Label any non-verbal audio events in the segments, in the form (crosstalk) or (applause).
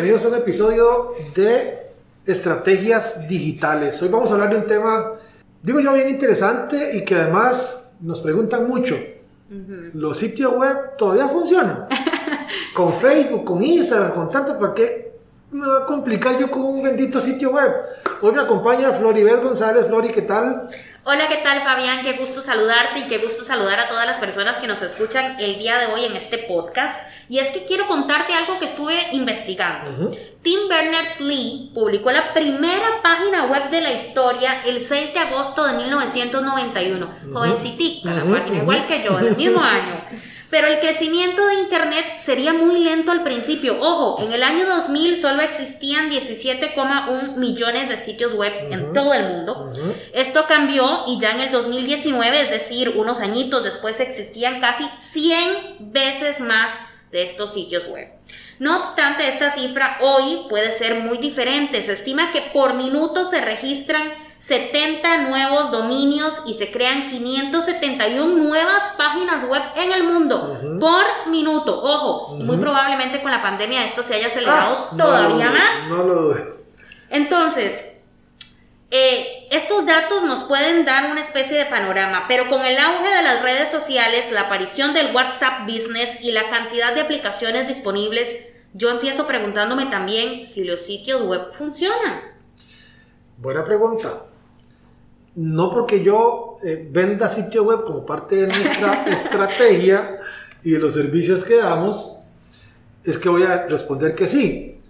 Bienvenidos a un episodio de Estrategias Digitales. Hoy vamos a hablar de un tema, digo yo, bien interesante y que además nos preguntan mucho. ¿Los sitios web todavía funcionan? (laughs) con Facebook, con Instagram, con tanto, ¿para qué me va a complicar yo con un bendito sitio web? Hoy me acompaña Floribel González. Flori, ¿qué tal? Hola, ¿qué tal Fabián? Qué gusto saludarte y qué gusto saludar a todas las personas que nos escuchan el día de hoy en este podcast. Y es que quiero contarte algo que estuve investigando. Tim Berners-Lee publicó la primera página web de la historia el 6 de agosto de 1991. Jovencitica, la página, igual que yo, del mismo (laughs) año. Pero el crecimiento de Internet sería muy lento al principio. Ojo, en el año 2000 solo existían 17,1 millones de sitios web en todo el mundo. Esto cambió y ya en el 2019, es decir, unos añitos después, existían casi 100 veces más de estos sitios web. No obstante, esta cifra hoy puede ser muy diferente. Se estima que por minuto se registran 70 nuevos dominios y se crean 571 nuevas páginas web en el mundo por minuto. Ojo, muy probablemente con la pandemia esto se haya acelerado Ah, todavía no más. No lo dudo. Entonces, eh, estos datos nos pueden dar una especie de panorama, pero con el auge de las redes sociales, la aparición del WhatsApp Business y la cantidad de aplicaciones disponibles, yo empiezo preguntándome también si los sitios web funcionan. Buena pregunta. No porque yo eh, venda sitio web como parte de nuestra (laughs) estrategia y de los servicios que damos, es que voy a responder que sí.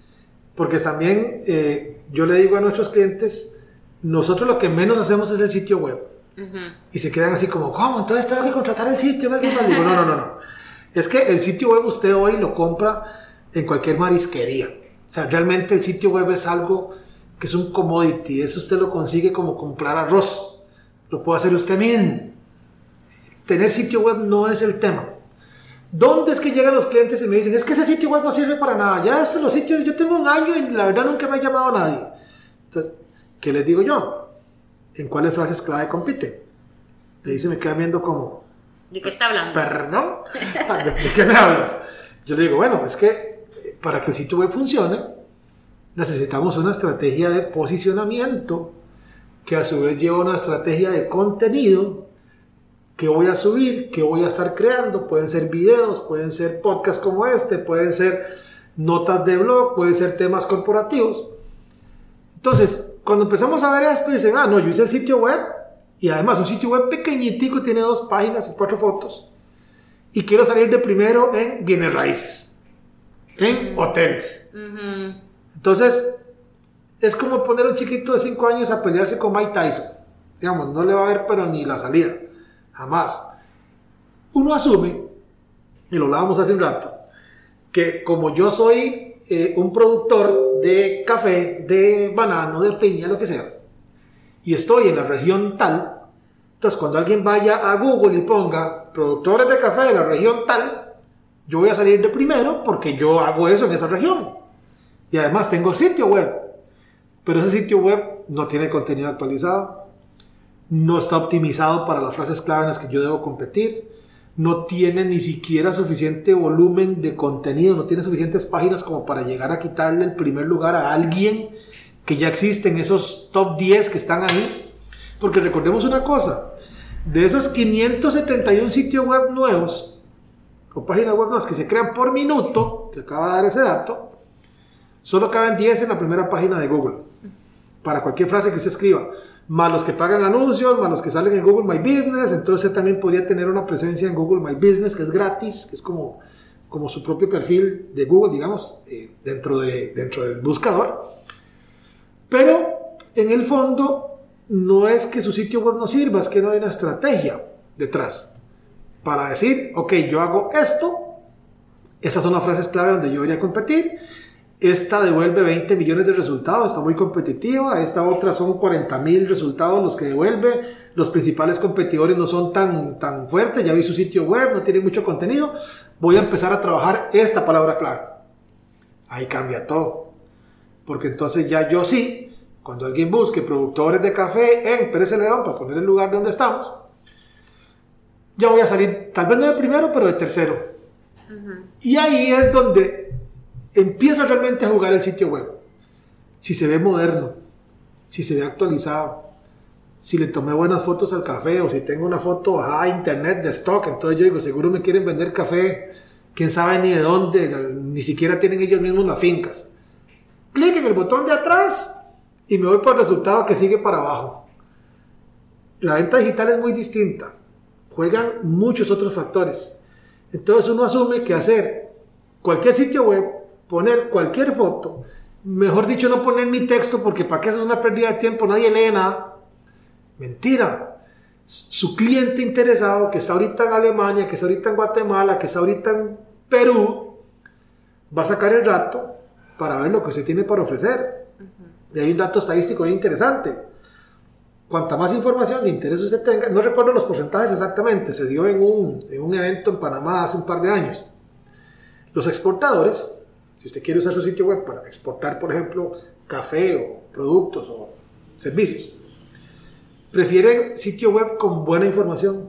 Porque también eh, yo le digo a nuestros clientes, nosotros lo que menos hacemos es el sitio web. Y se quedan así como, ¿cómo? Entonces tengo que contratar el sitio. en alguien más?". Digo, no, no, no, no. Es que el sitio web usted hoy lo compra en cualquier marisquería. O sea, realmente el sitio web es algo que es un commodity. Eso usted lo consigue como comprar arroz. Lo puede hacer usted mismo. Tener sitio web no es el tema. ¿Dónde es que llegan los clientes y me dicen, es que ese sitio web no sirve para nada? Ya estos los sitios, yo tengo un año y la verdad nunca me ha llamado nadie. Entonces, ¿qué les digo yo? ¿En cuáles frases clave compiten? Le dice, me quedan viendo como, ¿De qué está hablando? ¿Perdón? ¿De, (laughs) de qué me hablas? Yo le digo, bueno, es que eh, para que el sitio web funcione, necesitamos una estrategia de posicionamiento que a su vez lleva una estrategia de contenido que voy a subir, que voy a estar creando. Pueden ser videos, pueden ser podcasts como este, pueden ser notas de blog, pueden ser temas corporativos. Entonces, cuando empezamos a ver esto, dicen, ah, no, yo hice el sitio web y además un sitio web pequeñitico, tiene dos páginas y cuatro fotos. Y quiero salir de primero en bienes raíces, en hoteles. Ujú. Entonces, es como poner a un chiquito de 5 años a pelearse con Mike Tyson. Digamos, no le va a ver pero ni la salida. Jamás. Uno asume, y lo hablábamos hace un rato, que como yo soy eh, un productor de café, de banano, de piña, lo que sea, y estoy en la región tal, entonces cuando alguien vaya a Google y ponga productores de café de la región tal, yo voy a salir de primero porque yo hago eso en esa región. Y además tengo sitio web. Pero ese sitio web no tiene contenido actualizado. No está optimizado para las frases clave en las que yo debo competir. No tiene ni siquiera suficiente volumen de contenido. No tiene suficientes páginas como para llegar a quitarle el primer lugar a alguien que ya existe en esos top 10 que están ahí. Porque recordemos una cosa. De esos 571 sitios web nuevos, o páginas web nuevas que se crean por minuto, que acaba de dar ese dato, Solo caben 10 en la primera página de Google. Para cualquier frase que usted escriba. Más los que pagan anuncios, más los que salen en Google My Business. Entonces también podría tener una presencia en Google My Business, que es gratis, que es como, como su propio perfil de Google, digamos, eh, dentro, de, dentro del buscador. Pero en el fondo no es que su sitio web no sirva, es que no hay una estrategia detrás. para decir, ok, yo hago esto, estas son las frases clave donde yo a competir, esta devuelve 20 millones de resultados, está muy competitiva, esta otra son 40 mil resultados los que devuelve, los principales competidores no son tan, tan fuertes, ya vi su sitio web, no tiene mucho contenido, voy a empezar a trabajar esta palabra clave. Ahí cambia todo, porque entonces ya yo sí, cuando alguien busque productores de café en Pérez León, para poner el lugar donde estamos, ya voy a salir, tal vez no de primero, pero de tercero. Y ahí es donde empiezo realmente a jugar el sitio web. Si se ve moderno, si se ve actualizado, si le tomé buenas fotos al café o si tengo una foto a internet de stock, entonces yo digo, seguro me quieren vender café, quién sabe ni de dónde, ni siquiera tienen ellos mismos las fincas. Clic en el botón de atrás y me voy por el resultado que sigue para abajo. La venta digital es muy distinta juegan muchos otros factores. Entonces uno asume que hacer cualquier sitio web, poner cualquier foto, mejor dicho no poner ni texto porque para qué eso es una pérdida de tiempo, nadie lee nada. Mentira. Su cliente interesado que está ahorita en Alemania, que está ahorita en Guatemala, que está ahorita en Perú, va a sacar el rato para ver lo que usted tiene para ofrecer. Y hay un dato estadístico muy interesante cuanta más información de interés usted tenga, no recuerdo los porcentajes exactamente, se dio en un, en un evento en Panamá hace un par de años. Los exportadores, si usted quiere usar su sitio web para exportar, por ejemplo, café o productos o servicios, prefieren sitio web con buena información,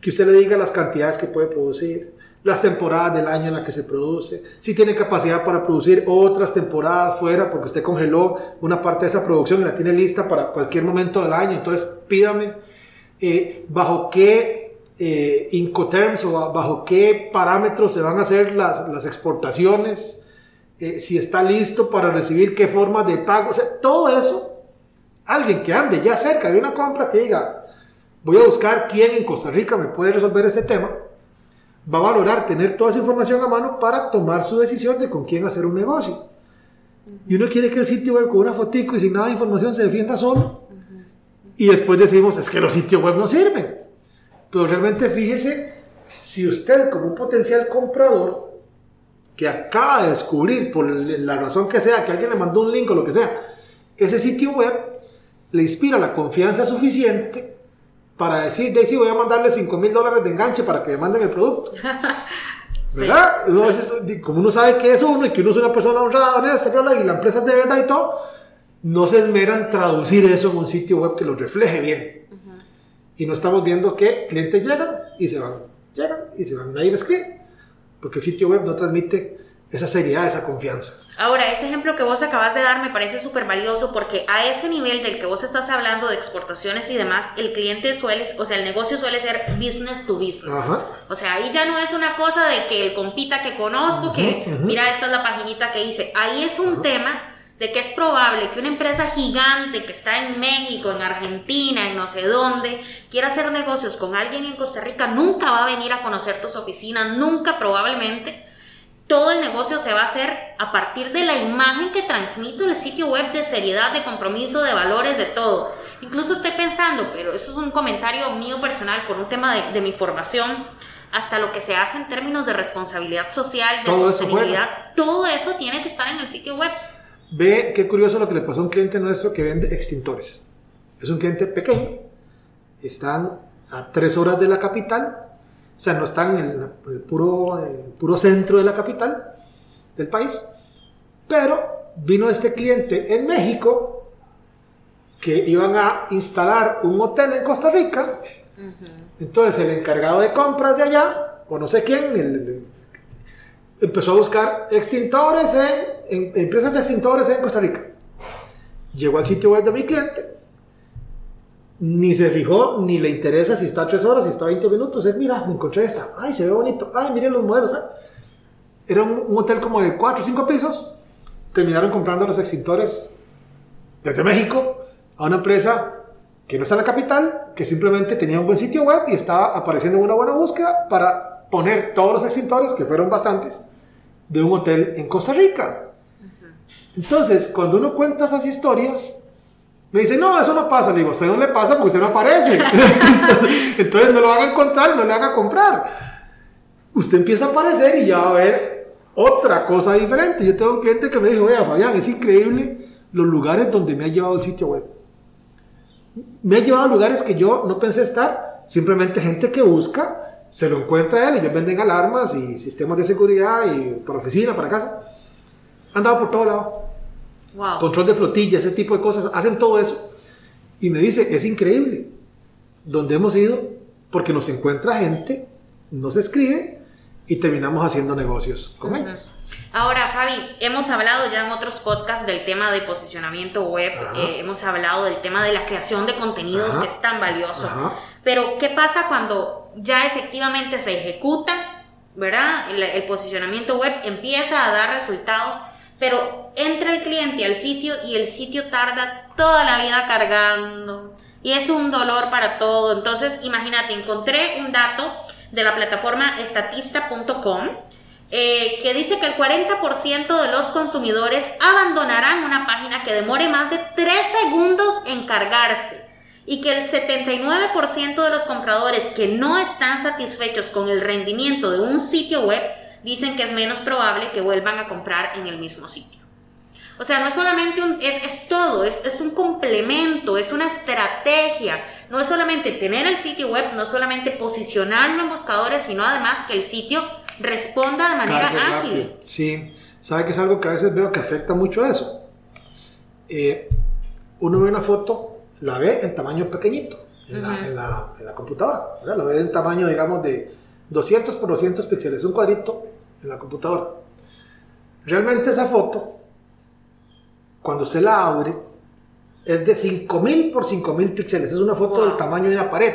que usted le diga las cantidades que puede producir, las temporadas del año en la que se produce, si tiene capacidad para producir otras temporadas fuera, porque usted congeló una parte de esa producción y la tiene lista para cualquier momento del año, entonces pídame eh, bajo qué eh, Incoterms o bajo qué parámetros se van a hacer las, las exportaciones, eh, si está listo para recibir qué forma de pago, o sea, todo eso, alguien que ande ya cerca de una compra que diga, voy a buscar quién en Costa Rica me puede resolver este tema, va a valorar tener toda esa información a mano para tomar su decisión de con quién hacer un negocio. Y uno quiere que el sitio web con una fotico y sin nada de información se defienda solo. Y después decimos, es que los sitios web no sirven. Pero realmente fíjese, si usted como un potencial comprador que acaba de descubrir, por la razón que sea, que alguien le mandó un link o lo que sea, ese sitio web le inspira la confianza suficiente para decir, Daisy, voy a mandarle 5 mil dólares de enganche para que me manden el producto. (laughs) ¿Verdad? como uno sabe que es uno y que uno es una persona honrada, honesta, y la empresa es de verdad y todo, no se esmeran traducir eso en un sitio web que lo refleje bien. Y no estamos viendo que clientes llegan y se van, llegan y se van, nadie me escribe, porque el sitio web no transmite esa seriedad, esa confianza. Ahora, ese ejemplo que vos acabas de dar me parece súper valioso porque a ese nivel del que vos estás hablando de exportaciones y demás, el cliente suele, o sea, el negocio suele ser business to business. O sea, ahí ya no es una cosa de que el compita que conozco, que mira, esta es la paginita que hice. Ahí es un tema de que es probable que una empresa gigante que está en México, en Argentina, en no sé dónde, quiera hacer negocios con alguien en Costa Rica, nunca va a venir a conocer tus oficinas, nunca probablemente todo el negocio se va a hacer a partir de la imagen que transmite el sitio web de seriedad, de compromiso, de valores, de todo. Incluso estoy pensando, pero eso es un comentario mío personal por un tema de, mi formación, hasta lo que se hace en términos de responsabilidad social, de sostenibilidad, todo eso tiene que estar en el sitio web. Ve qué curioso lo que le pasó a un cliente nuestro que vende extintores. Es un cliente pequeño, están a tres horas de la capital, o sea, no están en el, puro, puro centro de la capital del país. Pero vino este cliente en México que iban a instalar un hotel en Costa Rica. Entonces el encargado de compras de allá, o no sé quién, empezó a buscar extintores en, empresas de extintores en Costa Rica. Llegó al sitio web de mi cliente ni se fijó, ni le interesa si está tres horas, si está 20 minutos. Él, mira, me encontré esta. Ay, se ve bonito. Ay, miren los modelos. Era un, hotel como de 4 o 5 pisos. Terminaron comprando los extintores desde México a una empresa que no está en la capital, que simplemente tenía un buen sitio web y estaba apareciendo en una buena búsqueda para poner todos los extintores, que fueron bastantes, de un hotel en Costa Rica. Entonces, cuando uno cuenta esas historias, Me dice, no, eso no pasa. Le digo, a usted no le pasa porque usted no aparece. (laughs) Entonces no lo van a encontrar no le haga comprar. Usted empieza a aparecer y ya va a ver otra cosa diferente. Yo tengo un cliente que me dijo, vea, Fabián, es increíble los lugares donde me ha llevado el sitio web. Me ha llevado a lugares que yo no pensé estar. Simplemente gente que busca, se lo encuentra a él. Ellos venden alarmas y sistemas de seguridad y para oficina, para casa. Han dado por todo lado Wow. control de flotilla, ese tipo de cosas, hacen todo eso. Y me dice, es increíble, donde hemos ido, porque nos encuentra gente, nos escribe y terminamos haciendo negocios con ellos. Ahora, Fabi, hemos hablado ya en otros podcasts del tema de posicionamiento web, eh, hemos hablado del tema de la creación de contenidos Ajá. que es tan valioso. Ajá. Pero, ¿qué pasa cuando ya efectivamente se ejecuta, ¿verdad? El, el posicionamiento web empieza a dar resultados, pero entra el cliente al sitio y el sitio tarda toda la vida cargando y es un dolor para todo. Entonces, imagínate, encontré un dato de la plataforma estatista.com eh, que dice que el 40% de los consumidores abandonarán una página que demore más de 3 segundos en cargarse y que el 79% de los compradores que no están satisfechos con el rendimiento de un sitio web dicen que es menos probable que vuelvan a comprar en el mismo sitio. O sea, no es solamente un, es, es todo, es, es un complemento, es una estrategia. No es solamente tener el sitio web, no es solamente posicionarlo en buscadores, sino además que el sitio responda de manera Cargue ágil. rápido. Sí, sabe que es algo que a veces veo que afecta mucho eso. Eh, uno ve una foto, la ve en tamaño pequeñito, en, la, Ujú. en la- en la computadora, ¿verdad? la ve en tamaño, digamos, de 200 por 200 píxeles, un cuadrito en la computadora. Realmente esa foto, cuando usted la abre, es de 5000 por 5000 píxeles, es una foto Wow. del tamaño de una pared,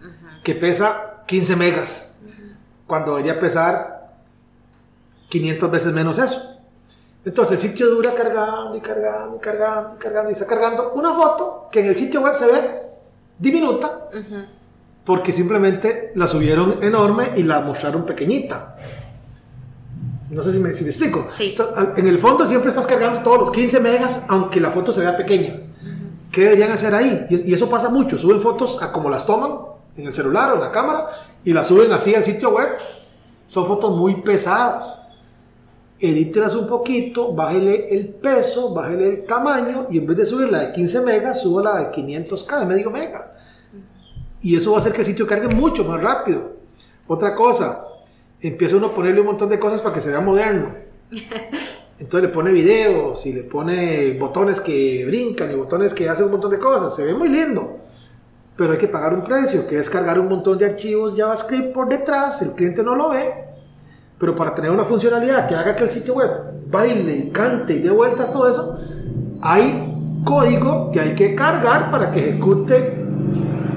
Ujú. que pesa 15 megas cuando debería pesar 500 veces menos eso. Entonces el sitio dura cargando y cargando y cargando y cargando y está cargando una foto que en el sitio web se ve diminuta Ujú. porque simplemente la subieron enorme y la mostraron pequeñita. No sé si me, si me explico. Sí. En el fondo siempre estás cargando todos los 15 megas aunque la foto se vea pequeña. ¿Qué deberían hacer ahí? Y, y eso pasa mucho. Suben fotos a como las toman en el celular o en la cámara y las suben así al sitio web. Son fotos muy pesadas. Edítelas un poquito, bájele el peso, bájele el tamaño y en vez de subir la de 15 megas, subo la de 500k, de medio mega. Y eso va a hacer que el sitio cargue mucho más rápido. Otra cosa, empieza uno a ponerle un montón de cosas para que se vea moderno. (laughs) Entonces le pone videos y le pone botones que brincan y botones que hacen un montón de cosas. Se ve muy lindo. Pero hay que pagar un precio, que es cargar un montón de archivos JavaScript por detrás. El cliente no lo ve. Pero para tener una funcionalidad que haga que el sitio web baile, cante y dé vueltas, todo eso, hay código que hay que cargar para que ejecute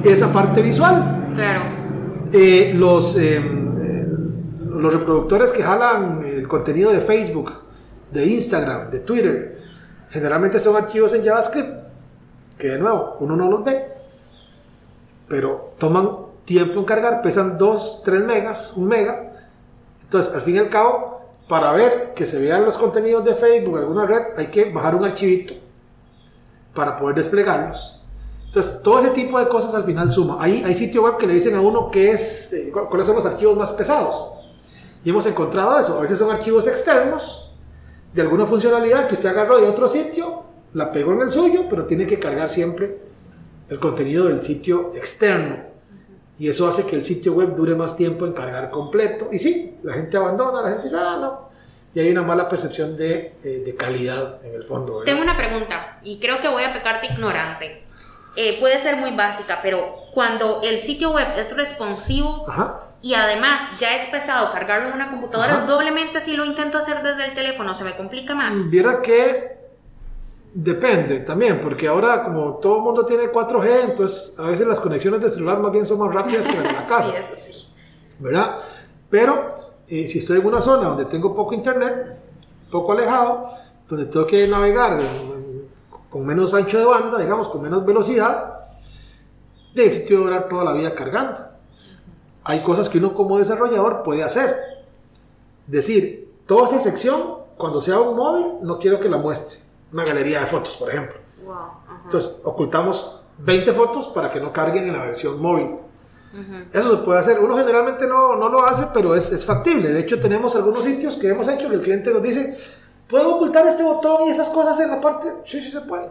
esa parte visual. Claro. Eh, los, eh, los reproductores que jalan el contenido de Facebook, de Instagram, de Twitter, generalmente son archivos en JavaScript, que de nuevo, uno no los ve, pero toman tiempo en cargar, pesan 2, 3 megas, 1 mega. Entonces, al fin y al cabo, para ver que se vean los contenidos de Facebook, alguna red, hay que bajar un archivito para poder desplegarlos. Entonces, todo ese tipo de cosas al final suma. Hay, hay sitio web que le dicen a uno qué es, eh, cu- cuáles son los archivos más pesados. Y hemos encontrado eso. A veces son archivos externos de alguna funcionalidad que usted agarró de otro sitio, la pegó en el suyo, pero tiene que cargar siempre el contenido del sitio externo. Y eso hace que el sitio web dure más tiempo en cargar completo. Y sí, la gente abandona, la gente dice, ah, no. Y hay una mala percepción de, eh, de calidad en el fondo. ¿verdad? Tengo una pregunta y creo que voy a pecarte ignorante. Eh, puede ser muy básica, pero cuando el sitio web es responsivo Ajá. Y además ya es pesado cargarlo en una computadora, Ajá. doblemente si lo intento hacer desde el teléfono, se me complica más. Viera que depende también, porque ahora como todo el mundo tiene 4G, entonces a veces las conexiones de celular más bien son más rápidas que las de la (laughs) casa, Sí, eso sí. ¿verdad? Pero eh, si estoy en una zona donde tengo poco internet, poco alejado, donde tengo que navegar con menos ancho de banda, digamos, con menos velocidad, sitio a durar toda la vida cargando. Hay cosas que uno como desarrollador puede hacer. Decir, toda esa sección, cuando sea un móvil, no quiero que la muestre. Una galería de fotos, por ejemplo. Wow. Entonces, ocultamos 20 fotos para que no carguen en la versión móvil. Eso se puede hacer. Uno generalmente no, no lo hace, pero es, es factible. De hecho, tenemos algunos sitios que hemos hecho que el cliente nos dice, ¿puedo ocultar este botón y esas cosas en la parte? Sí, sí se puede.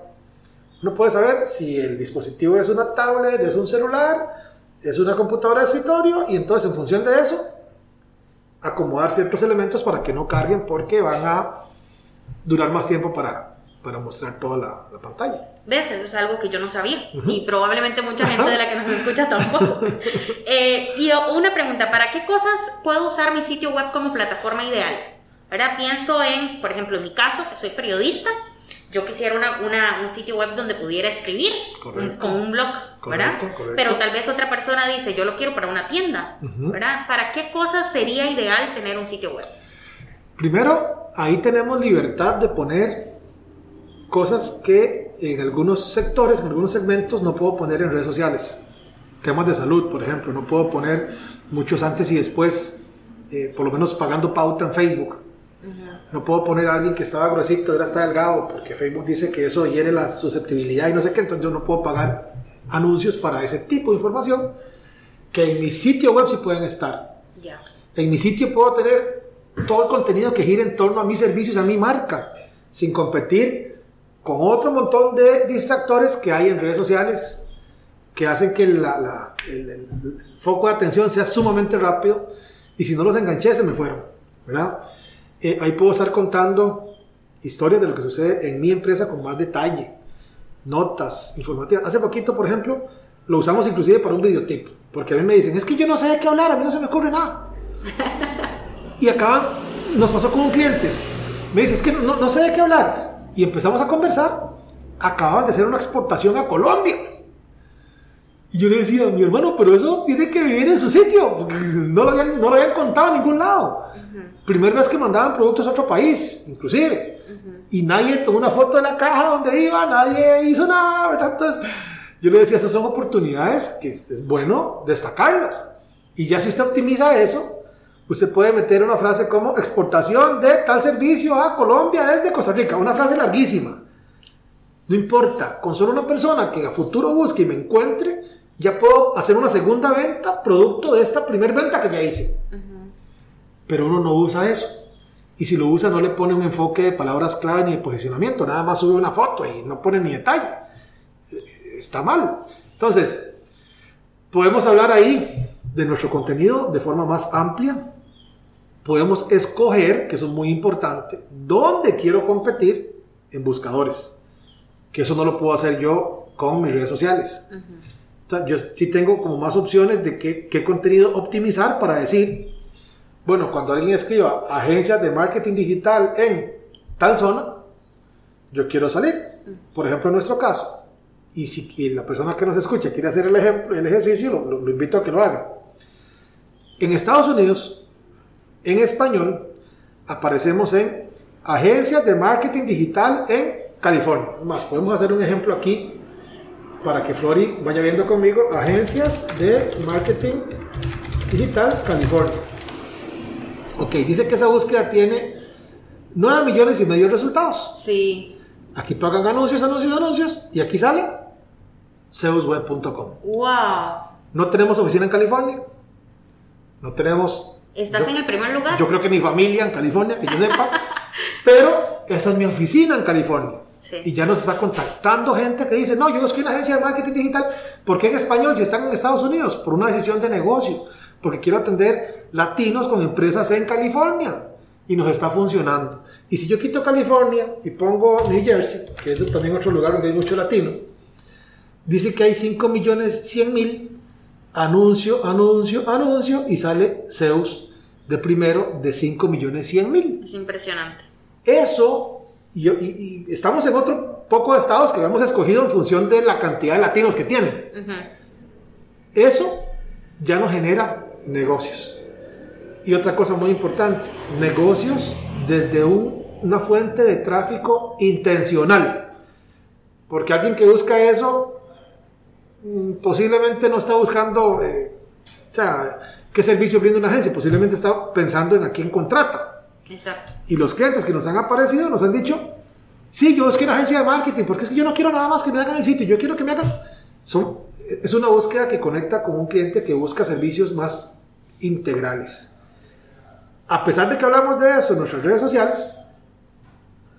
Uno puede saber si el dispositivo es una tablet, es un celular, es una computadora de escritorio y entonces en función de eso acomodar ciertos elementos para que no carguen porque van a durar más tiempo para, para mostrar toda la, la pantalla. ¿Ves? Eso es algo que yo no sabía y probablemente mucha gente de la que nos (laughs) escucha tampoco. Eh, y una pregunta, ¿para qué cosas puedo usar mi sitio web como plataforma ideal? ¿Verdad? Pienso en, por ejemplo, en mi caso, que soy periodista, yo quisiera una, una- un sitio web donde pudiera escribir Correcto. un- con un blog, ¿verdad? Correcto. Pero tal vez otra persona dice, yo lo quiero para una tienda. ¿verdad? ¿Para qué cosas sería ideal tener un sitio web? Primero, ahí tenemos libertad de poner cosas que en algunos sectores, en algunos segmentos, no puedo poner en redes sociales. Temas de salud, por ejemplo, no puedo poner muchos antes y después, eh, por lo menos pagando pauta en Facebook. No puedo poner a alguien que estaba gruesito ahora está delgado, porque Facebook dice que eso hiere la susceptibilidad y no sé qué, entonces yo no puedo pagar anuncios para ese tipo de información que en mi sitio web sí pueden estar. Ya. En mi sitio puedo tener todo el contenido que gira en torno a mis servicios, a mi marca, sin competir con otro montón de distractores que hay en redes sociales que hacen que la- la- el, el- el foco de atención sea sumamente rápido y si no los enganché se me fueron, ¿verdad? Eh, ahí puedo estar contando historias de lo que sucede en mi empresa con más detalle, notas informativas. Hace poquito, por ejemplo, lo usamos inclusive para un videotip, porque a mí me dicen, es que yo no sé de qué hablar, a mí no se me ocurre nada. (laughs) Y acaban, nos pasó con un cliente. Me dice, es que no, no sé de qué hablar. Y empezamos a conversar. Acababan de hacer una exportación a Colombia. Y yo le decía, mi hermano, pero eso tiene que vivir en su sitio. Porque no lo habían, no lo habían contado en ningún lado. Primera vez que mandaban productos a otro país, inclusive. Y nadie tomó una foto de la caja donde iba, nadie hizo nada, ¿verdad? Entonces, yo le decía, esas son oportunidades que es bueno destacarlas. Y ya si usted optimiza eso, usted puede meter una frase como exportación de tal servicio a Colombia desde Costa Rica, una frase larguísima. No importa, con solo una persona que a futuro busque y me encuentre, ya puedo hacer una segunda venta producto de esta primera venta que ya hice. Pero uno no usa eso. Y si lo usa, no le pone un enfoque de palabras clave ni de posicionamiento, nada más sube una foto y no pone ni detalle. Está mal. Entonces, podemos hablar ahí de nuestro contenido de forma más amplia. Podemos escoger, que eso es muy importante, dónde quiero competir en buscadores. Que eso no lo puedo hacer yo con mis redes sociales. O sea, yo sí tengo como más opciones de qué, qué contenido optimizar para decir, bueno, cuando alguien escriba agencias de marketing digital en tal zona, yo quiero salir. Por ejemplo, en nuestro caso. Y si y la persona que nos escucha quiere hacer el, ejemplo, el ejercicio, lo, lo- lo invito a que lo haga. En Estados Unidos, en español, aparecemos en agencias de marketing digital en California. Más, podemos hacer un ejemplo aquí para que Flori vaya viendo conmigo. Agencias de marketing digital California. Ok, dice que esa búsqueda tiene 9 millones y medio de resultados. Sí. Aquí pagan anuncios, anuncios, anuncios. Y aquí sale zeusweb.com. Wow. No tenemos oficina en California. No tenemos. ¿Estás yo- en el primer lugar? Yo creo que mi familia en California, que yo sepa. (laughs) pero esa es mi oficina en California. Sí. Y ya nos está contactando gente que dice, no, yo en una agencia de marketing digital. ¿Por qué en español si están en Estados Unidos? Por una decisión de negocio. Porque quiero atender latinos con empresas en California. Y nos está funcionando. Y si yo quito California y pongo New Jersey, que es también otro lugar donde hay mucho latino, dice que hay 5 millones 100 mil, anuncio, anuncio, anuncio, y sale Zeus de primero de 5 millones 100 mil. Es impresionante. Eso, y, y- y estamos en otro poco de estados que hemos escogido en función de la cantidad de latinos que tienen. Ujú. Eso ya no genera negocios. Y otra cosa muy importante, negocios desde un- una fuente de tráfico intencional. Porque alguien que busca eso mm, posiblemente no está buscando, eh, o sea, qué servicio brinda una agencia, posiblemente está pensando en a quién contrata. Exacto. Y los clientes que nos han aparecido nos han dicho, Sí, yo es que una agencia de marketing, porque es que yo no quiero nada más que me hagan el sitio, yo quiero que me hagan... Es una búsqueda que conecta con un cliente que busca servicios más integrales. A pesar de que hablamos de eso en nuestras redes sociales,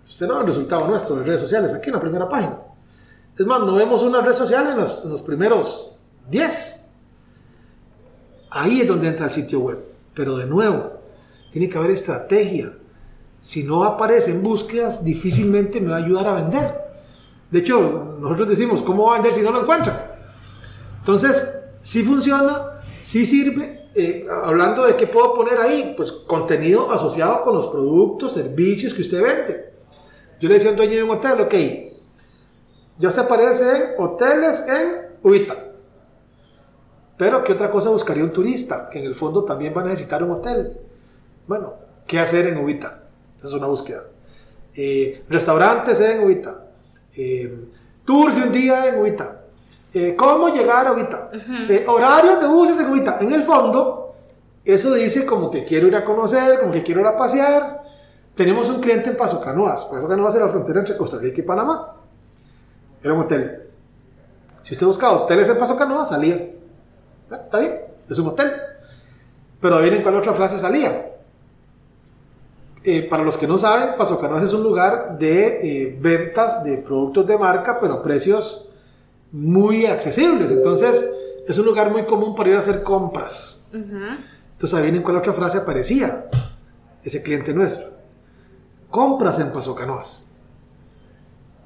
usted no ve el resultado nuestro en redes sociales, aquí en la primera página. Es más, no vemos una red social en los, en los primeros 10. Ahí es donde entra el sitio web. Pero de nuevo, tiene que haber estrategia. Si no aparece en búsquedas, difícilmente me va a ayudar a vender. De hecho, nosotros decimos, ¿cómo va a vender si no lo encuentra? Entonces, si funciona, si sirve. Eh, hablando de qué puedo poner ahí, pues contenido asociado con los productos, servicios que usted vende. Yo le decía a un dueño de un hotel, ok, ya se aparece en hoteles en Ubita. Pero ¿qué otra cosa buscaría un turista? Que en el fondo también va a necesitar un hotel. Bueno, ¿qué hacer en Ubita? Esa es una búsqueda. Eh, restaurantes en Ubita. Eh, tours de un día en Ubita. Eh, ¿Cómo llegar a Ubita? horarios de buses en Ubita. En el fondo, eso dice como que quiero ir a conocer, como que quiero ir a pasear. Tenemos un cliente en Paso Canoas. Paso Canoas es la frontera entre Costa Rica y Panamá. Era un hotel. Si usted buscaba hoteles en Paso Canoas, salía. Está bien, es un hotel. Pero ahí en cuál otra frase salía. Eh, para los que no saben, Paso Canoas es un lugar de eh, ventas de productos de marca, pero a precios muy accesibles. Entonces, es un lugar muy común para ir a hacer compras. Entonces, ahí en cuál otra frase aparecía ese cliente nuestro. Compras en Paso Canoas.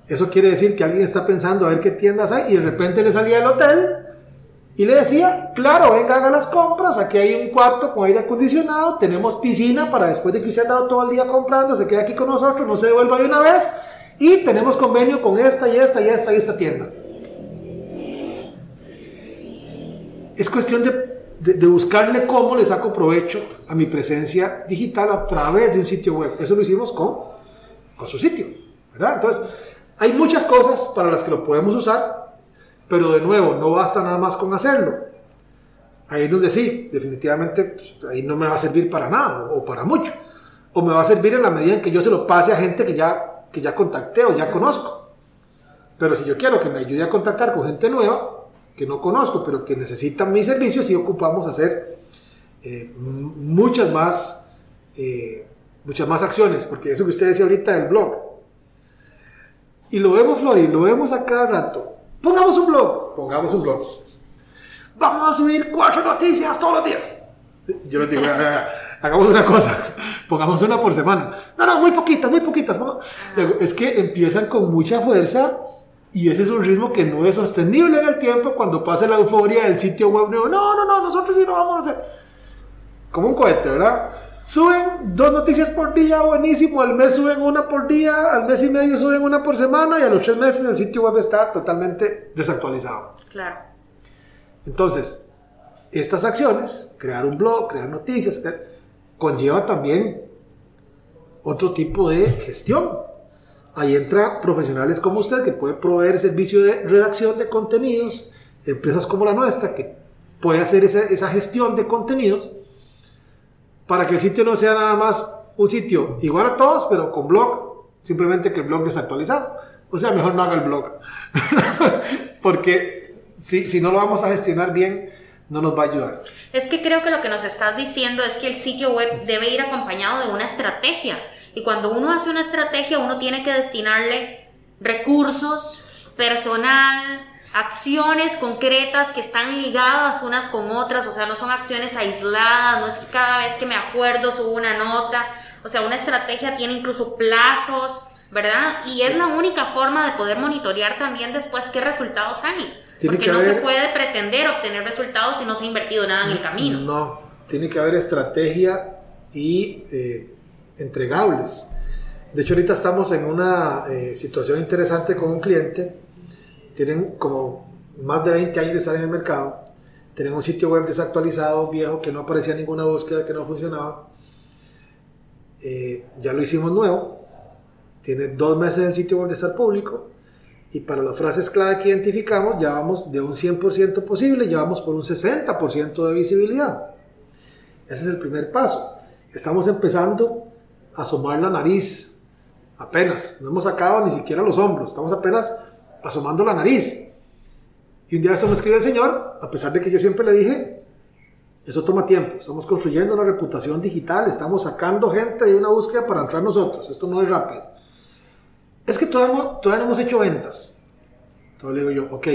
Eso quiere decir que alguien está pensando a ver qué tiendas hay y de repente le salía del hotel y le decía, claro, venga, haga las compras, aquí hay un cuarto con aire acondicionado, tenemos piscina para después de que usted ha dado todo el día comprando, se quede aquí con nosotros, no se devuelva de una vez y tenemos convenio con esta y esta y esta y esta tienda. Es cuestión de, de, de buscarle cómo le saco provecho a mi presencia digital a través de un sitio web. Eso lo hicimos con, con su sitio, ¿verdad? Entonces, hay muchas cosas para las que lo podemos usar, pero de nuevo, no basta nada más con hacerlo. Ahí es donde sí, definitivamente, pues, ahí no me va a servir para nada o, para mucho. O me va a servir en la medida en que yo se lo pase a gente que ya, que ya contacté o ya conozco. Pero si yo quiero que me ayude a contactar con gente nueva, que no conozco, pero que necesitan mis servicios, sí ocupamos hacer eh, muchas más, eh, muchas más acciones, porque eso que usted decía ahorita del blog, y lo vemos, Flori, lo vemos a cada rato. Pongamos un blog, pongamos un blog. Vamos a subir cuatro noticias todos los días. Yo les digo, hagamos una cosa, (laughs) pongamos una por semana. No, no, muy poquitas, muy poquitas. Es que empiezan con mucha fuerza y ese es un ritmo que no es sostenible en el tiempo cuando pasa la euforia del sitio web nuevo. No, no, no, nosotros sí lo vamos a hacer. Como un cohete, ¿verdad? Suben dos noticias por día, buenísimo. Al mes suben una por día, al mes y medio suben una por semana y a los tres meses el sitio web está totalmente desactualizado. Claro. Entonces, estas acciones, crear un blog, crear noticias, conlleva también otro tipo de gestión. Ahí entra profesionales como usted que puede proveer servicio de redacción de contenidos, empresas como la nuestra que puede hacer esa, esa gestión de contenidos para que el sitio no sea nada más un sitio igual a todos, pero con blog, simplemente que el blog desactualizado. O sea, mejor no haga el blog. (laughs) Porque si, si no lo vamos a gestionar bien, no nos va a ayudar. Es que creo que lo que nos estás diciendo es que el sitio web debe ir acompañado de una estrategia. Y cuando uno hace una estrategia, uno tiene que destinarle recursos, personal, acciones concretas que están ligadas unas con otras, o sea, no son acciones aisladas, no es que cada vez que me acuerdo subo una nota, o sea, una estrategia tiene incluso plazos, ¿verdad? Y es la única forma de poder monitorear también después qué resultados salen. Porque no haber, se puede pretender obtener resultados si no se ha invertido nada en el camino. No, tiene que haber estrategia y eh, entregables. De hecho, ahorita estamos en una eh, situación interesante con un cliente. Tienen como más de 20 años de estar en el mercado. Tienen un sitio web desactualizado, viejo, que no aparecía ninguna búsqueda, que no funcionaba. Eh, ya lo hicimos nuevo. Tiene dos meses el sitio web de estar público. Y para las frases clave que identificamos, ya vamos de un 100% posible, ya vamos por un 60% de visibilidad. Ese es el primer paso. Estamos empezando a asomar la nariz Apenas. No hemos sacado ni siquiera los hombros. Estamos apenas asomando la nariz. Y un día esto me escribe el Señor, a pesar de que yo siempre le dije, eso toma tiempo. Estamos construyendo una reputación digital, estamos sacando gente de una búsqueda para entrar nosotros. Esto no es rápido. Es que todavía, todavía no hemos hecho ventas. Entonces le digo yo, ok,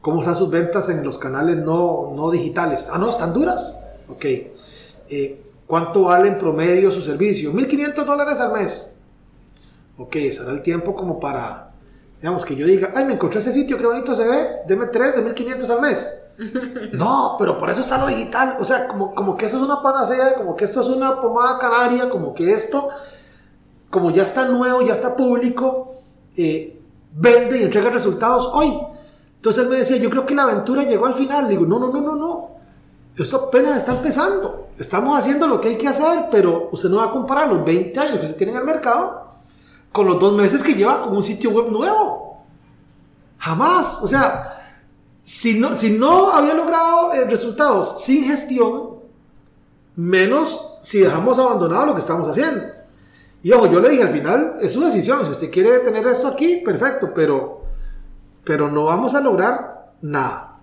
¿cómo están sus ventas en los canales no, no digitales? Ah, no, están duras. Ok. Eh, ¿Cuánto vale en promedio su servicio? 1.500 dólares al mes. Ok, será el tiempo como para, digamos, que yo diga, ay, me encontré ese sitio, qué bonito se ve, deme 3 de 1.500 al mes. (laughs) no, pero por eso está lo digital. O sea, como, como que eso es una panacea, como que esto es una pomada canaria, como que esto, como ya está nuevo, ya está público, eh, vende y entrega resultados hoy. Entonces él me decía, yo creo que la aventura llegó al final. digo, no, no, no, no, no. Esto apenas está empezando. Estamos haciendo lo que hay que hacer, pero usted no va a comparar los 20 años que se tiene en el mercado con los dos meses que lleva con un sitio web nuevo. Jamás. O sea, si no, si no había logrado eh, resultados sin gestión, menos si dejamos abandonado lo que estamos haciendo. Y ojo, yo le dije al final, es su decisión. Si usted quiere tener esto aquí, perfecto, pero, pero no vamos a lograr nada.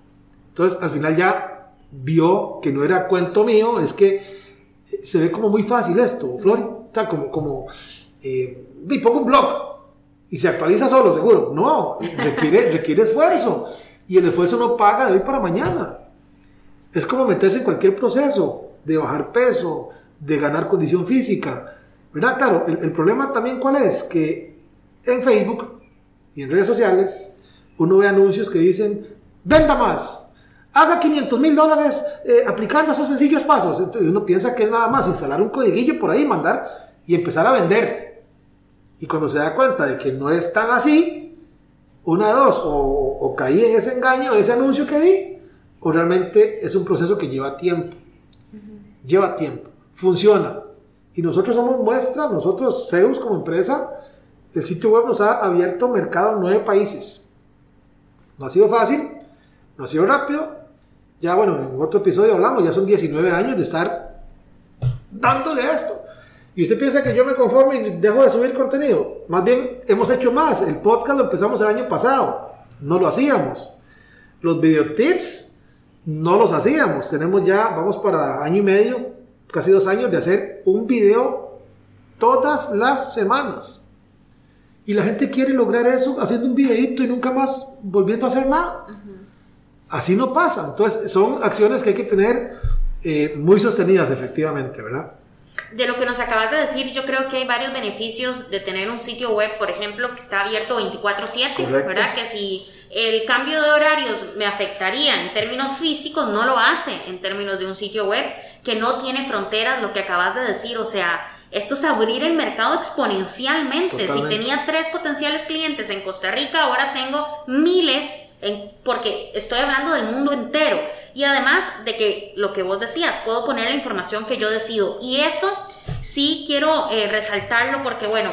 Entonces, al final ya vio que no era cuento mío, es que se ve como muy fácil esto, Flori. O sea, como, como eh, y pongo un blog y se actualiza solo, seguro. No, requiere, (laughs) requiere esfuerzo. Y el esfuerzo no paga de hoy para mañana. Es como meterse en cualquier proceso de bajar peso, de ganar condición física. ¿Verdad? Claro, el, el problema también cuál es? Que en Facebook y en redes sociales uno ve anuncios que dicen, venda más, haga 500 mil dólares eh, aplicando esos sencillos pasos. Entonces uno piensa que es nada más instalar un codiguillo por ahí, mandar y empezar a vender. Y cuando se da cuenta de que no es tan así, una de dos, o, caí en ese engaño, ese anuncio que vi, o realmente es un proceso que lleva tiempo. Lleva tiempo. Funciona. Y nosotros somos muestra, nosotros, Zeus como empresa, el sitio web nos ha abierto mercado en nueve países. No ha sido fácil, no ha sido rápido, ya bueno, en otro episodio hablamos, ya son 19 años de estar dándole esto. Y usted piensa que yo me conformo y dejo de subir contenido. Más bien, hemos hecho más. El podcast lo empezamos el año pasado. No lo hacíamos. Los videotips no los hacíamos. Tenemos ya, vamos para año y medio, casi dos años de hacer un video todas las semanas. Y la gente quiere lograr eso haciendo un videito y nunca más volviendo a hacer nada. Así no pasa. Entonces, son acciones que hay que tener eh, muy sostenidas, efectivamente, ¿verdad? De lo que nos acabas de decir, yo creo que hay varios beneficios de tener un sitio web, por ejemplo, que está abierto 24/7, ¿verdad? Que si el cambio de horarios me afectaría en términos físicos, no lo hace en términos de un sitio web que no tiene fronteras, lo que acabas de decir, o sea, esto es abrir el mercado exponencialmente. Si tenía tres potenciales clientes en Costa Rica, ahora tengo miles porque estoy hablando del mundo entero. Y además de que lo que vos decías, puedo poner la información que yo decido. Y eso sí quiero eh, resaltarlo porque, bueno,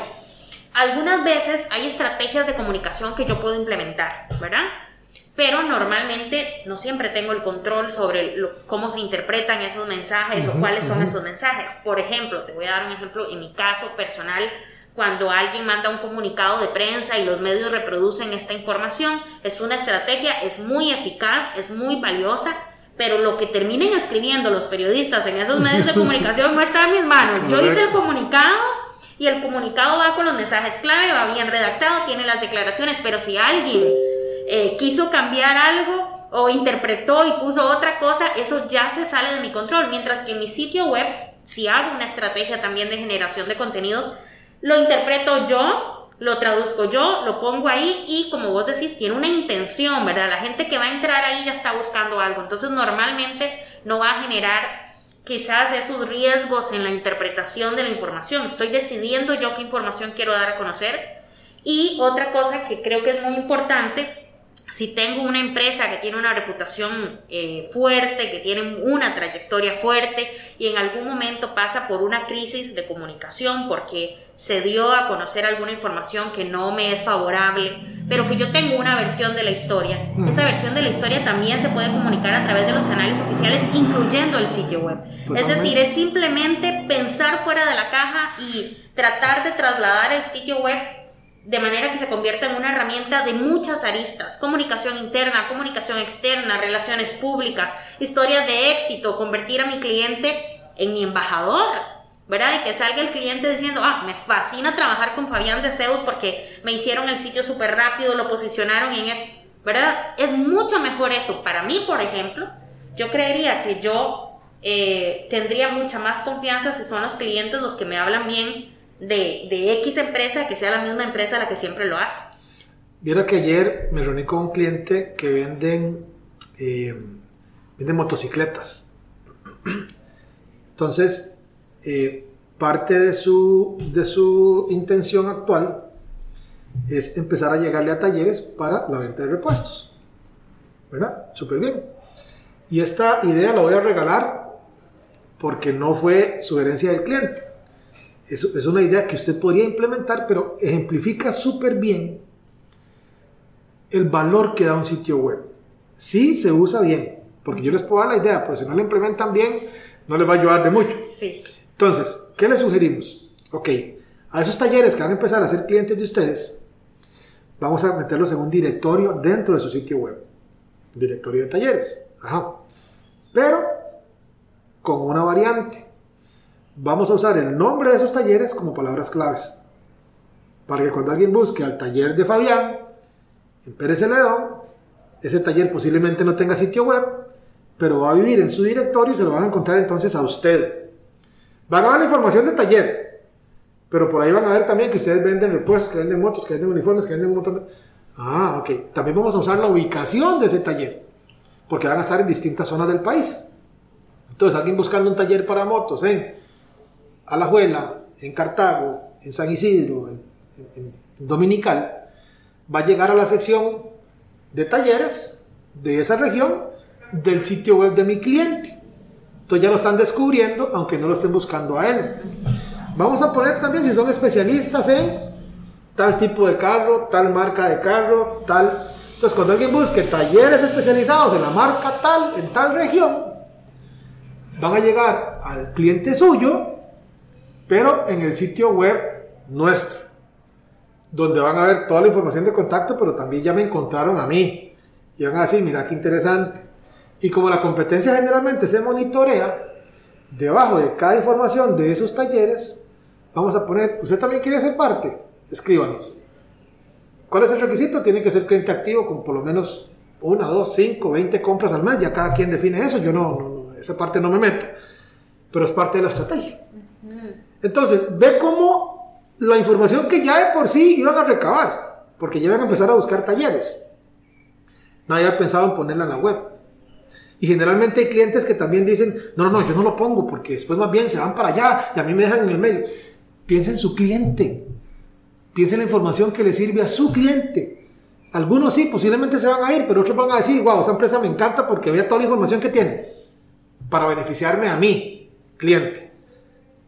algunas veces hay estrategias de comunicación que yo puedo implementar, ¿verdad? Pero normalmente no siempre tengo el control sobre cómo se interpretan esos mensajes o cuáles son esos mensajes. Por ejemplo, te voy a dar un ejemplo en mi caso personal cuando alguien manda un comunicado de prensa y los medios reproducen esta información. Es una estrategia, es muy eficaz, es muy valiosa, pero lo que terminen escribiendo los periodistas en esos medios de (laughs) comunicación no está en mis manos. Yo hice el comunicado y el comunicado va con los mensajes clave, va bien redactado, tiene las declaraciones, pero si alguien eh, quiso cambiar algo o interpretó y puso otra cosa, eso ya se sale de mi control. Mientras que en mi sitio web, si hago una estrategia también de generación de contenidos, lo interpreto yo, lo traduzco yo, lo pongo ahí y como vos decís, tiene una intención, ¿verdad? La gente que va a entrar ahí ya está buscando algo, entonces normalmente no va a generar quizás esos riesgos en la interpretación de la información. Estoy decidiendo yo qué información quiero dar a conocer. Y otra cosa que creo que es muy importante si tengo una empresa que tiene una reputación eh, fuerte, que tiene una trayectoria fuerte y en algún momento pasa por una crisis de comunicación porque se dio a conocer alguna información que no me es favorable, pero que yo tengo una versión de la historia, esa versión de la historia también se puede comunicar a través de los canales oficiales, incluyendo el sitio web. Es decir, es simplemente pensar fuera de la caja y tratar de trasladar el sitio web de manera que se convierta en una herramienta de muchas aristas, comunicación interna, comunicación externa, relaciones públicas, historias de éxito, convertir a mi cliente en mi embajador, ¿verdad? Y que salga el cliente diciendo, ah, me fascina trabajar con Fabián de Zeus porque me hicieron el sitio súper rápido, lo posicionaron en esto, ¿verdad? Es mucho mejor eso. Para mí, por ejemplo, yo creería que yo eh, tendría mucha más confianza si son los clientes los que me hablan bien de, X empresa que sea la misma empresa la que siempre lo hace. Viera que ayer me reuní con un cliente que venden, eh, venden motocicletas. Entonces, eh, parte de su, de su intención actual es empezar a llegarle a talleres para la venta de repuestos. ¿Verdad? Súper bien. Y esta idea la voy a regalar porque no fue sugerencia del cliente es, es una idea que usted podría implementar, pero ejemplifica súper bien el valor que da un sitio web. Sí se usa bien, porque yo les puedo dar la idea, pero si no la implementan bien, no les va a ayudar de mucho. Sí. Entonces, ¿qué les sugerimos? Ok, a esos talleres que van a empezar a ser clientes de ustedes, vamos a meterlos en un directorio dentro de su sitio web. Directorio de talleres. Ajá. Pero con una variante vamos a usar el nombre de esos talleres como palabras claves. Para que cuando alguien busque al taller de Fabián en Pérez Celedón, ese taller posiblemente no tenga sitio web, pero va a vivir en su directorio y se lo van a encontrar entonces a usted. Van a ver la información del taller, pero por ahí van a ver también que ustedes venden repuestos, que venden motos, que venden uniformes, que venden un. Ah, ok. También vamos a usar la ubicación de ese taller, porque van a estar en distintas zonas del país. Entonces, alguien buscando un taller para motos en Alajuela, en Cartago, en San Isidro, en, Dominical, va a llegar a la sección de talleres de esa región del sitio web de mi cliente. Entonces ya lo están descubriendo, aunque no lo estén buscando a él. Vamos a poner también si son especialistas en tal tipo de carro, tal marca de carro, tal... Entonces cuando alguien busque talleres especializados en la marca tal, en tal región, van a llegar al cliente suyo pero en el sitio web nuestro, donde van a ver toda la información de contacto, pero también ya me encontraron a mí. Y van a decir, mira qué interesante. Y como la competencia generalmente se monitorea, debajo de cada información de esos talleres, vamos a poner, ¿usted también quiere ser parte? Escríbanos. ¿Cuál es el requisito? Tiene que ser cliente activo con por lo menos una, dos, cinco, veinte compras al mes. Ya cada quien define eso. Yo no, no esa parte no me meto. Pero es parte de la estrategia. Entonces, ve cómo la información que ya de por sí iban a recabar, porque ya iban a empezar a buscar talleres. Nadie había pensado en ponerla en la web. Y generalmente hay clientes que también dicen, no, no, no, yo no lo pongo porque después más bien se van para allá y a mí me dejan en el medio. Piensa en su cliente. Piensa en la información que le sirve a su cliente. Algunos sí, posiblemente se van a ir, pero otros van a decir, wow, esa empresa me encanta porque vea toda la información que tiene para beneficiarme a mí, cliente.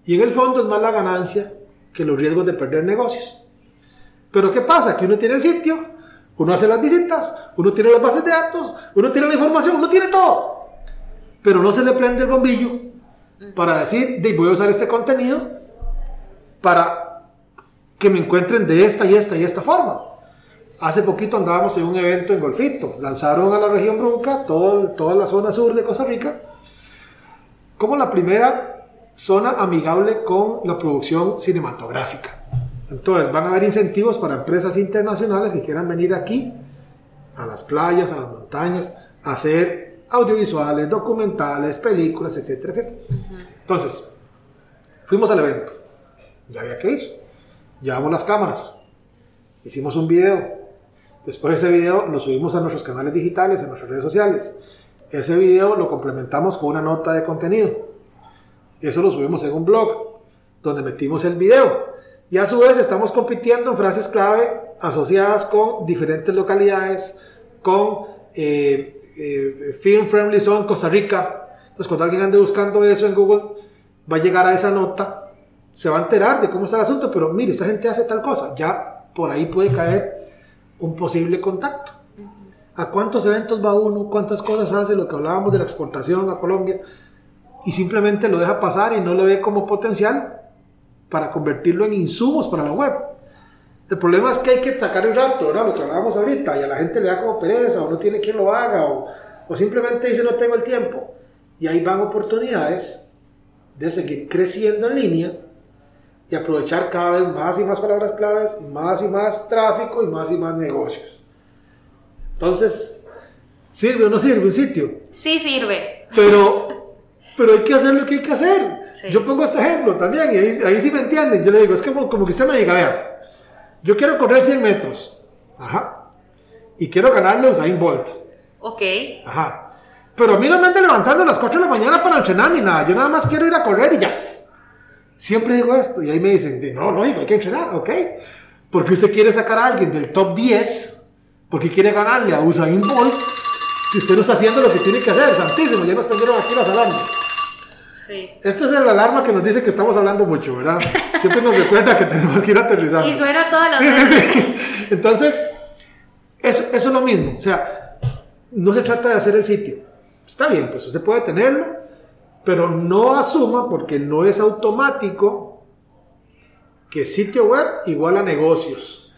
Y en el fondo es más la ganancia que los riesgos de perder negocios. Pero ¿qué pasa? Que uno tiene el sitio, uno hace las visitas, uno tiene las bases de datos, uno tiene la información, uno tiene todo. Pero no se le prende el bombillo para decir, voy a usar este contenido para que me encuentren de esta y esta y esta forma. Hace poquito andábamos en un evento en Golfito, lanzaron a la región Brunca, todo, toda la zona sur de Costa Rica, como la primera zona amigable con la producción cinematográfica. Entonces, van a haber incentivos para empresas internacionales que quieran venir aquí, a las playas, a las montañas, a hacer audiovisuales, documentales, películas, etcétera, etcétera. Entonces, fuimos al evento. Ya había que ir. Llevamos las cámaras. Hicimos un video. Después ese video lo subimos a nuestros canales digitales, a nuestras redes sociales. Ese video lo complementamos con una nota de contenido eso lo subimos en un blog donde metimos el video. Y a su vez estamos compitiendo en frases clave asociadas con diferentes localidades, con eh, eh, Film Friendly Zone Costa Rica. Entonces, cuando alguien ande buscando eso en Google, va a llegar a esa nota, se va a enterar de cómo está el asunto, pero mire, esta gente hace tal cosa, ya por ahí puede caer un posible contacto. ¿A cuántos eventos va uno? ¿Cuántas cosas hace? Lo que hablábamos de la exportación a Colombia. Y simplemente lo deja pasar y no lo ve como potencial para convertirlo en insumos para la web. El problema es que hay que sacar el rato, ¿verdad? Lo que hablábamos ahorita, y a la gente le da como pereza, o no tiene quien lo haga, o, o simplemente dice no tengo el tiempo. Y ahí van oportunidades de seguir creciendo en línea y aprovechar cada vez más y más palabras claves, más y más tráfico y más y más negocios. Entonces, ¿sirve o no sirve un sitio? Sí sirve. Pero, pero hay que hacer lo que hay que hacer. Yo pongo este ejemplo también y ahí, ahí, sí me entienden. Yo le digo, es como, como que usted me diga, vea, yo quiero correr 100 metros. Ajá. Y quiero ganarle a Usain Bolt. Ok. Ajá. Pero a mí no me ande levantando a las 4 de la mañana para entrenar ni nada. Yo nada más quiero ir a correr y ya. Siempre digo esto. Y ahí me dicen, no, no, hay que entrenar, ok. Porque usted quiere sacar a alguien del top 10 porque quiere ganarle a Usain Bolt si usted no está haciendo lo que tiene que hacer. Santísimo, ya nos prendieron aquí las alarmas. Sí. Esta es la alarma que nos dice que estamos hablando mucho, ¿verdad? (laughs) Siempre nos recuerda que tenemos que ir aterrizando. Y suena toda la Sí, sí, sí. Entonces, eso, eso es lo mismo. O sea, no se trata de hacer el sitio. Está bien, pues usted puede tenerlo, pero no asuma, porque no es automático, que sitio web igual a negocios.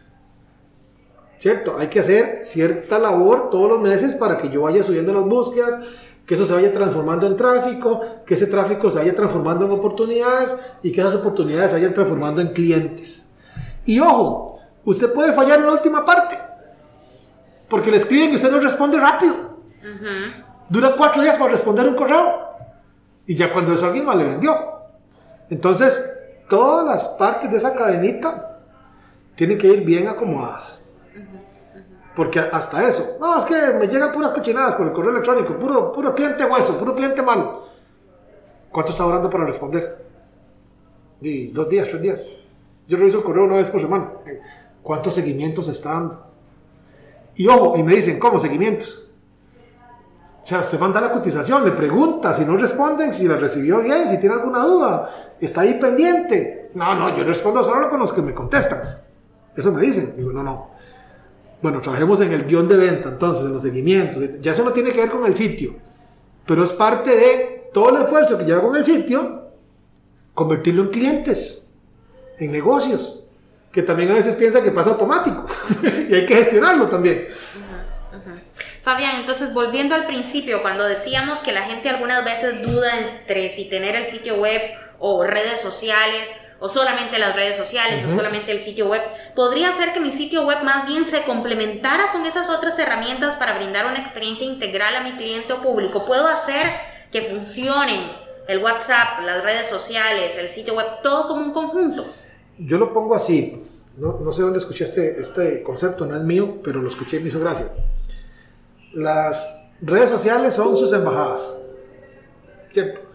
¿Cierto? Hay que hacer cierta labor todos los meses para que yo vaya subiendo las búsquedas, que eso se vaya transformando en tráfico, que ese tráfico se vaya transformando en oportunidades y que esas oportunidades se vayan transformando en clientes. Y ojo, usted puede fallar en la última parte, porque le escriben y usted no responde rápido. Dura cuatro días para responder un correo y ya cuando eso alguien más le vendió. Entonces, todas las partes de esa cadenita tienen que ir bien acomodadas. Porque hasta eso, no, es que me llegan puras cochinadas por el correo electrónico, puro, puro cliente hueso, puro cliente malo. ¿Cuánto está durando para responder? Y dos días, tres días. Yo reviso el correo una vez por semana. ¿Cuántos seguimientos está dando? Y ojo, y me dicen, ¿cómo seguimientos? O sea, usted manda la cotización, le pregunta, si no responden, si la recibió bien, si tiene alguna duda, está ahí pendiente. No, no, yo respondo solo con los que me contestan. Eso me dicen. Digo, no, no bueno, trabajemos en el guion de venta, entonces, en los seguimientos. Ya eso no tiene que ver con el sitio, pero es parte de todo el esfuerzo que lleva con el sitio, convertirlo en clientes, en negocios, que también a veces piensa que pasa automático (laughs) y hay que gestionarlo también. Fabián, entonces volviendo al principio, cuando decíamos que la gente algunas veces duda entre si tener el sitio web o redes sociales, o solamente las redes sociales, o solamente el sitio web. Podría ser que mi sitio web más bien se complementara con esas otras herramientas para brindar una experiencia integral a mi cliente o público. Puedo hacer que funcionen el WhatsApp, las redes sociales, el sitio web, todo como un conjunto. Yo lo pongo así. No, no sé dónde escuché este, este concepto, no es mío, pero lo escuché y me hizo gracia. Las redes sociales son sus embajadas. ¿Cierto?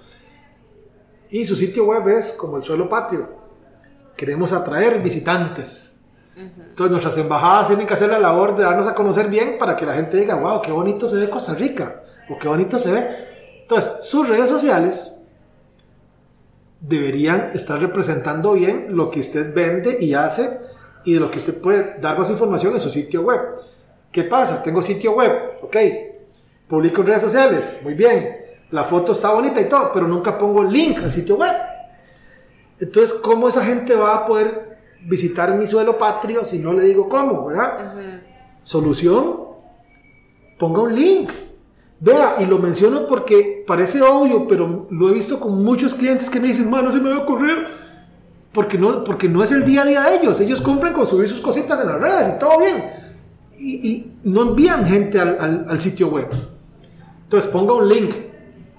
Y su sitio web es como el suelo patrio queremos atraer visitantes. Entonces nuestras embajadas tienen que hacer la labor de darnos a conocer bien para que la gente diga, wow, qué bonito se ve Costa Rica, o qué bonito se ve. Entonces, sus redes sociales deberían estar representando bien lo que usted vende y hace y de lo que usted puede dar más información en su sitio web. ¿Qué pasa? Tengo sitio web, ok. Publico en redes sociales, muy bien. La foto está bonita y todo, pero nunca pongo el link al sitio web. Entonces, ¿cómo esa gente va a poder visitar mi suelo patrio si no le digo cómo, verdad? Solución, ponga un link. Vea, y lo menciono porque parece obvio, pero lo he visto con muchos clientes que me dicen, no se me va a ocurrir. Porque no, porque no es el día a día de ellos. Ellos cumplen con subir sus cositas en las redes y todo bien. Y, no envían gente al, al, sitio web. Entonces ponga un link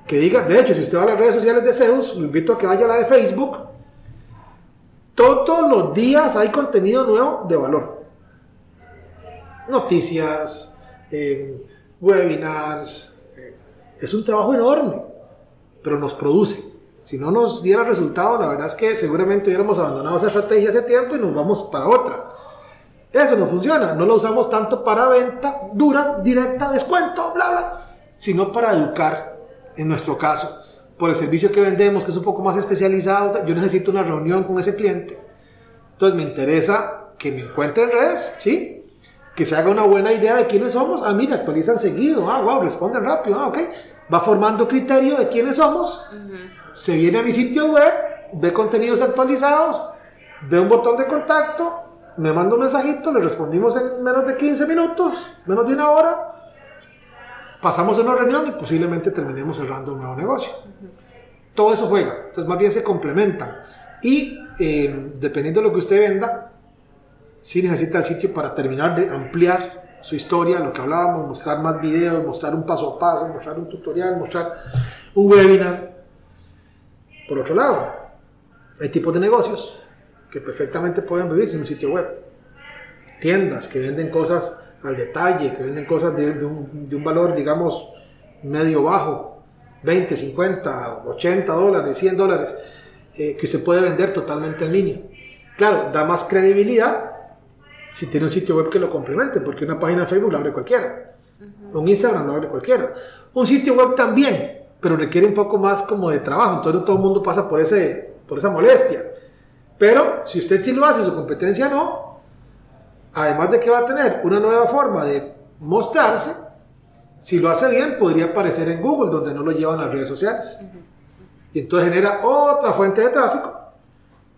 que diga, de hecho, si usted va a las redes sociales de Zeus, lo invito a que vaya a la de Facebook todos los días hay contenido nuevo de valor. Noticias, eh, webinars. Eh, es un trabajo enorme, pero nos produce. Si no nos diera resultados, la verdad es que seguramente hubiéramos abandonado esa estrategia hace tiempo y nos vamos para otra. Eso no funciona, no lo usamos tanto para venta dura, directa, descuento, bla, bla, sino para educar, en nuestro caso, por el servicio que vendemos, que es un poco más especializado, yo necesito una reunión con ese cliente. Entonces me interesa que me encuentre en redes, ¿sí? Que se haga una buena idea de quiénes somos. Ah, mira, actualizan seguido. Ah, wow, responden rápido. Ah, ok. Va formando criterio de quiénes somos. Se viene a mi sitio web, ve contenidos actualizados, ve un botón de contacto, me manda un mensajito, le respondimos en menos de 15 minutos, menos de una hora. Pasamos a una reunión y posiblemente terminemos cerrando un nuevo negocio. Todo eso juega. Entonces, más bien se complementan. Y eh, dependiendo de lo que usted venda, si necesita el sitio para terminar de ampliar su historia, lo que hablábamos, mostrar más videos, mostrar un paso a paso, mostrar un tutorial, mostrar un webinar. Por otro lado, hay tipos de negocios que perfectamente pueden vivir sin un sitio web. Tiendas que venden cosas al detalle, que venden cosas de, de, un, de un valor, digamos, medio bajo, 20, 50, 80 dólares, 100 dólares, eh, que se puede vender totalmente en línea. Claro, da más credibilidad si tiene un sitio web que lo complemente, porque una página de Facebook la abre cualquiera, un Instagram lo abre cualquiera, un sitio web también, pero requiere un poco más como de trabajo, entonces todo el mundo pasa por, ese, por esa molestia. Pero si usted sí lo hace, su competencia no, además de que va a tener una nueva forma de mostrarse, si lo hace bien, podría aparecer en Google, donde no lo llevan las redes sociales. Y entonces genera otra fuente de tráfico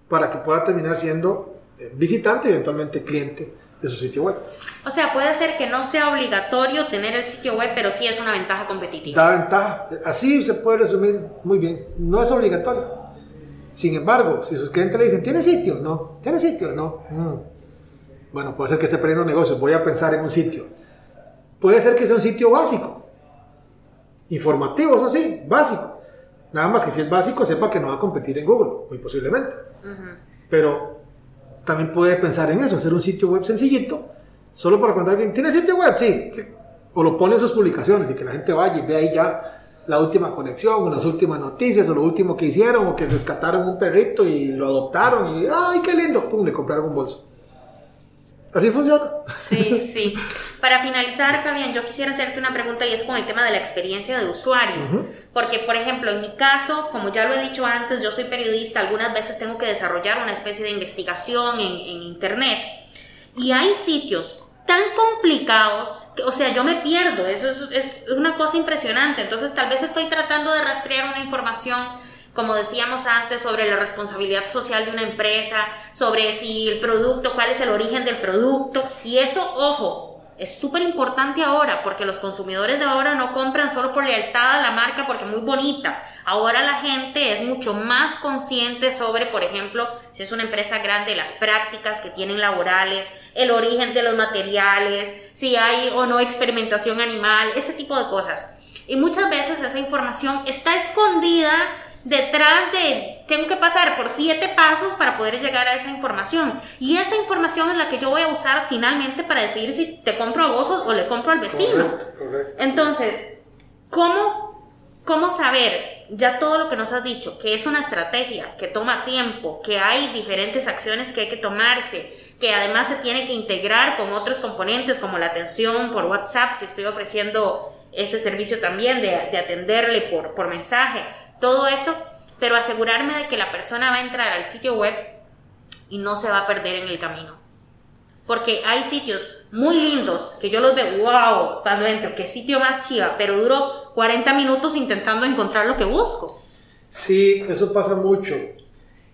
para que pueda terminar siendo eh, visitante y eventualmente cliente de su sitio web. O sea, puede ser que no sea obligatorio tener el sitio web, pero sí es una ventaja competitiva. Da ventaja. Así se puede resumir muy bien. No es obligatorio. Sin embargo, si sus clientes le dicen, ¿tiene sitio? No. ¿Tiene sitio? No. Mm. Bueno, puede ser que esté perdiendo negocios. Voy a pensar en un sitio. Puede ser que sea un sitio básico. Informativo, eso sí, básico. Nada más que si es básico, sepa que no va a competir en Google, muy posiblemente. Uh -huh. Pero también puede pensar en eso, hacer un sitio web sencillito, solo para contar alguien, ¿tiene sitio web? Sí. O lo pone en sus publicaciones y que la gente vaya y vea ahí ya la última conexión, o las últimas noticias, o lo último que hicieron, o que rescataron un perrito y lo adoptaron y ¡ay, qué lindo! ¡Pum! Le compraron un bolso. Así funciona. Sí, sí. Para finalizar, Fabián, yo quisiera hacerte una pregunta y es con el tema de la experiencia de usuario. Uh -huh. Porque, por ejemplo, en mi caso, como ya lo he dicho antes, yo soy periodista, algunas veces tengo que desarrollar una especie de investigación en, en Internet. Y hay sitios tan complicados, que, o sea, yo me pierdo, eso es, es una cosa impresionante. Entonces, tal vez estoy tratando de rastrear una información como decíamos antes, sobre la responsabilidad social de una empresa, sobre si el producto, cuál es el origen del producto. Y eso, ojo, es súper importante ahora, porque los consumidores de ahora no compran solo por lealtad a la marca, porque es muy bonita. Ahora la gente es mucho más consciente sobre, por ejemplo, si es una empresa grande, las prácticas que tienen laborales, el origen de los materiales, si hay o no experimentación animal, ese tipo de cosas. Y muchas veces esa información está escondida detrás de, tengo que pasar por siete pasos para poder llegar a esa información. Y esta información es la que yo voy a usar finalmente para decidir si te compro a vos o, le compro al vecino. Correcto, correcto. Entonces, ¿cómo, ¿cómo saber ya todo lo que nos has dicho? Que es una estrategia, que toma tiempo, que hay diferentes acciones que hay que tomarse, que además se tiene que integrar con otros componentes como la atención por WhatsApp, si estoy ofreciendo este servicio también de, de atenderle por, por mensaje todo eso, pero asegurarme de que la persona va a entrar al sitio web y no se va a perder en el camino. Porque hay sitios muy lindos que yo los veo, wow, cuando entro, qué sitio más chiva, pero duro 40 minutos intentando encontrar lo que busco. Sí, eso pasa mucho.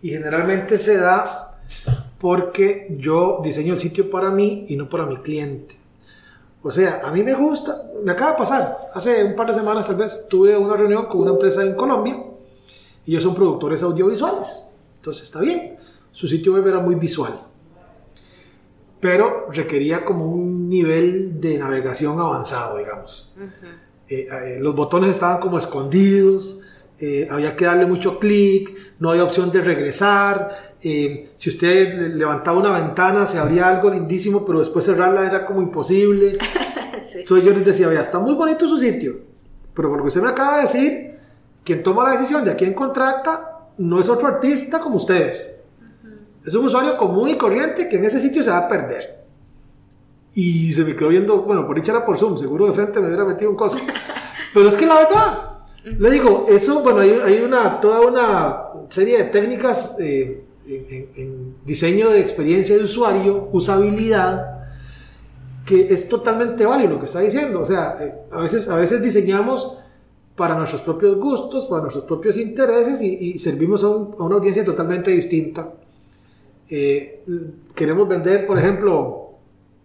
Y generalmente se da porque yo diseño el sitio para mí y no para mi cliente. O sea, a mí me gusta, me acaba de pasar, hace un par de semanas tal vez tuve una reunión con una empresa en Colombia y ellos son productores audiovisuales. Entonces está bien, su sitio web era muy visual, pero requería como un nivel de navegación avanzado, digamos. Uh -huh. eh, eh, los botones estaban como escondidos, eh, había que darle mucho clic, no había opción de regresar. Eh, si usted levantaba una ventana, se abría algo lindísimo, pero después cerrarla era como imposible. (laughs) sí. Entonces yo les decía, vea, está muy bonito su sitio, pero por lo que usted me acaba de decir, quien toma la decisión de a quién contrata no es otro artista como ustedes. Uh -huh. Es un usuario común y corriente que en ese sitio se va a perder. y se me quedó viendo, bueno, por dicha era por Zoom, seguro de frente me hubiera metido un coso. (laughs) Pero es que la verdad, le digo, eso, bueno, hay, hay una, toda una serie de técnicas eh, en, diseño de experiencia de usuario, usabilidad, que es totalmente válido lo que está diciendo. O sea, eh, a, veces, a veces diseñamos para nuestros propios gustos, para nuestros propios intereses y, servimos a una audiencia totalmente distinta. Eh, queremos vender, por ejemplo,